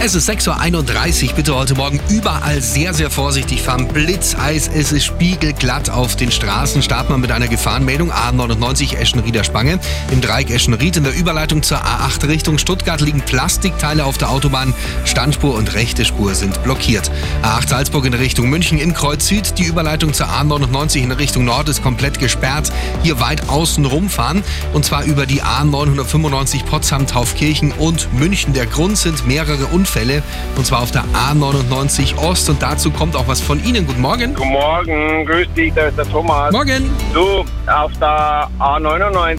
Es ist 6.31 Uhr. Bitte heute Morgen überall sehr, sehr vorsichtig fahren. Blitzeis, es ist spiegelglatt auf den Straßen. Starten wir mit einer Gefahrenmeldung. A99 Eschenrieder Spange. Im Dreieck Eschenried in der Überleitung zur A8 Richtung Stuttgart liegen Plastikteile auf der Autobahn. Standspur und rechte Spur sind blockiert. A8 Salzburg in Richtung München in Kreuz Süd. Die Überleitung zur A99 in Richtung Nord ist komplett gesperrt. Hier weit außen rumfahren. Und zwar über die A995 Potsdam, Taufkirchen und München. Der Grund sind mehrere Unfälle. Unfälle und zwar auf der A99 Ost und dazu kommt auch was von Ihnen. Guten Morgen. Guten Morgen, grüß dich, da ist der Thomas. Morgen. Du, auf der A99